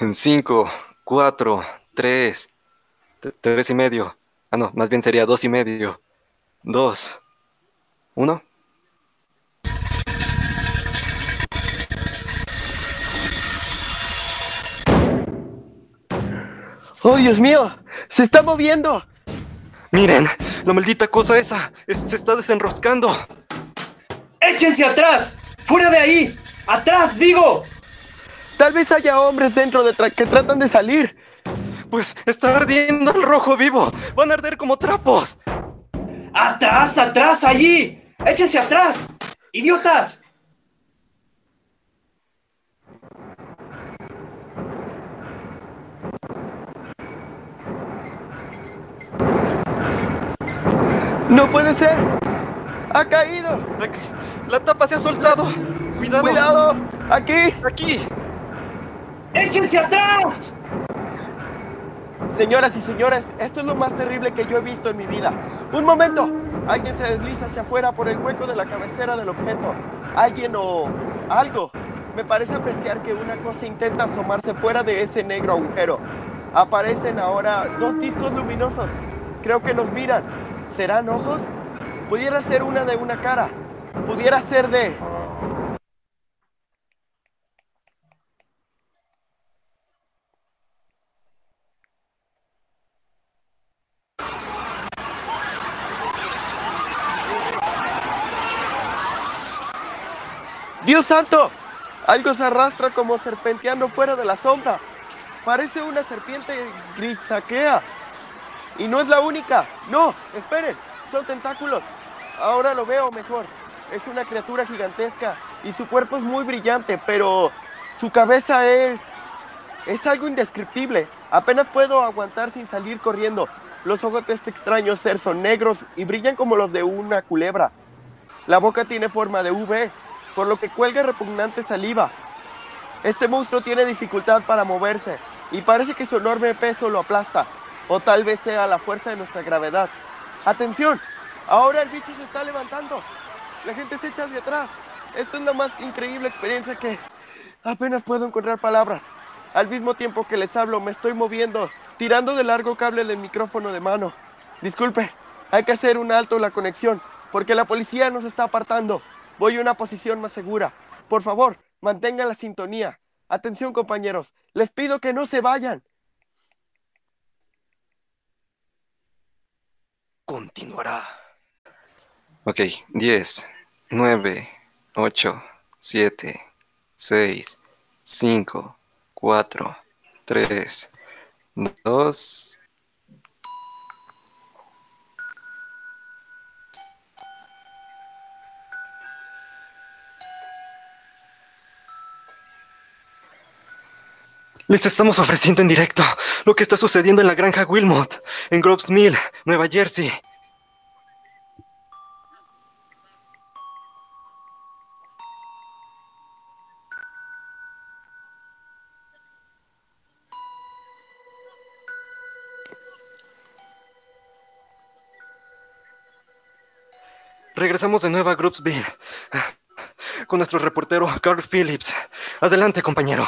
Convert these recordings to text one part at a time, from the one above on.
En cinco, cuatro, tres, tres y medio. Ah, no, más bien sería dos y medio. Dos, uno. ¡Oh, Dios mío! ¡Se está moviendo! Miren, la maldita cosa esa se está desenroscando. ¡Échense atrás! ¡Fuera de ahí! ¡Atrás, digo! Tal vez haya hombres dentro de que tratan de salir. Pues está ardiendo el rojo vivo. Van a arder como trapos. ¡Atrás, atrás, allí! ¡Échense atrás! ¡Idiotas! ¡No puede ser! ¡Ha caído! La tapa se ha soltado. ¡Cuidado! ¡Cuidado! ¡Aquí! ¡Aquí! ¡Échense atrás! Señoras y señores, esto es lo más terrible que yo he visto en mi vida. ¡Un momento! Alguien se desliza hacia afuera por el hueco de la cabecera del objeto. Alguien o algo. Me parece apreciar que una cosa intenta asomarse fuera de ese negro agujero. Aparecen ahora dos discos luminosos. Creo que nos miran. ¿Serán ojos? Pudiera ser una de una cara. Pudiera ser de... ¡Dios santo! Algo se arrastra como serpenteando fuera de la sombra. Parece una serpiente grisaquea. Y no es la única. No, esperen. Son tentáculos. Ahora lo veo mejor. Es una criatura gigantesca y su cuerpo es muy brillante, pero su cabeza es... Es algo indescriptible. Apenas puedo aguantar sin salir corriendo. Los ojos de este extraño ser son negros y brillan como los de una culebra. La boca tiene forma de V, por lo que cuelga repugnante saliva. Este monstruo tiene dificultad para moverse y parece que su enorme peso lo aplasta. O tal vez sea la fuerza de nuestra gravedad. ¡Atención! Ahora el bicho se está levantando. La gente se echa hacia atrás. Esta es la más increíble experiencia que apenas puedo encontrar palabras. Al mismo tiempo que les hablo, me estoy moviendo, tirando de largo cable el micrófono de mano. Disculpe, hay que hacer un alto la conexión, porque la policía nos está apartando. Voy a una posición más segura. Por favor, mantengan la sintonía. Atención, compañeros. Les pido que no se vayan. continuará. Ok, 10, 9, 8, 7, 6, 5, 4, 3, 2, Les estamos ofreciendo en directo lo que está sucediendo en la granja Wilmot, en Groves Mill, Nueva Jersey. Regresamos de nuevo a Groupsville con nuestro reportero Carl Phillips. Adelante, compañero.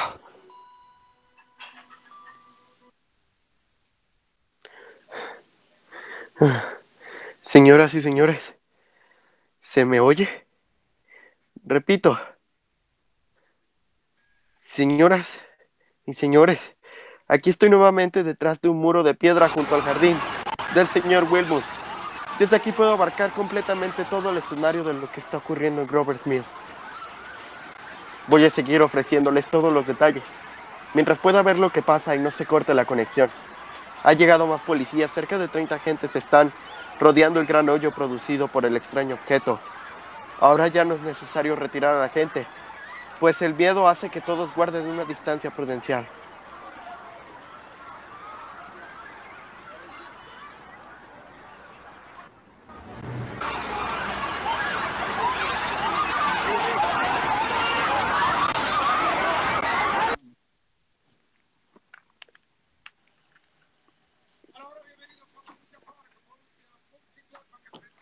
Señoras y señores, ¿se me oye? Repito, señoras y señores, aquí estoy nuevamente detrás de un muro de piedra junto al jardín del señor Wilmot. Desde aquí puedo abarcar completamente todo el escenario de lo que está ocurriendo en Grover's Mill. Voy a seguir ofreciéndoles todos los detalles, mientras pueda ver lo que pasa y no se corte la conexión. Ha llegado más policías, cerca de 30 agentes están rodeando el gran hoyo producido por el extraño objeto. Ahora ya no es necesario retirar a la gente, pues el miedo hace que todos guarden una distancia prudencial.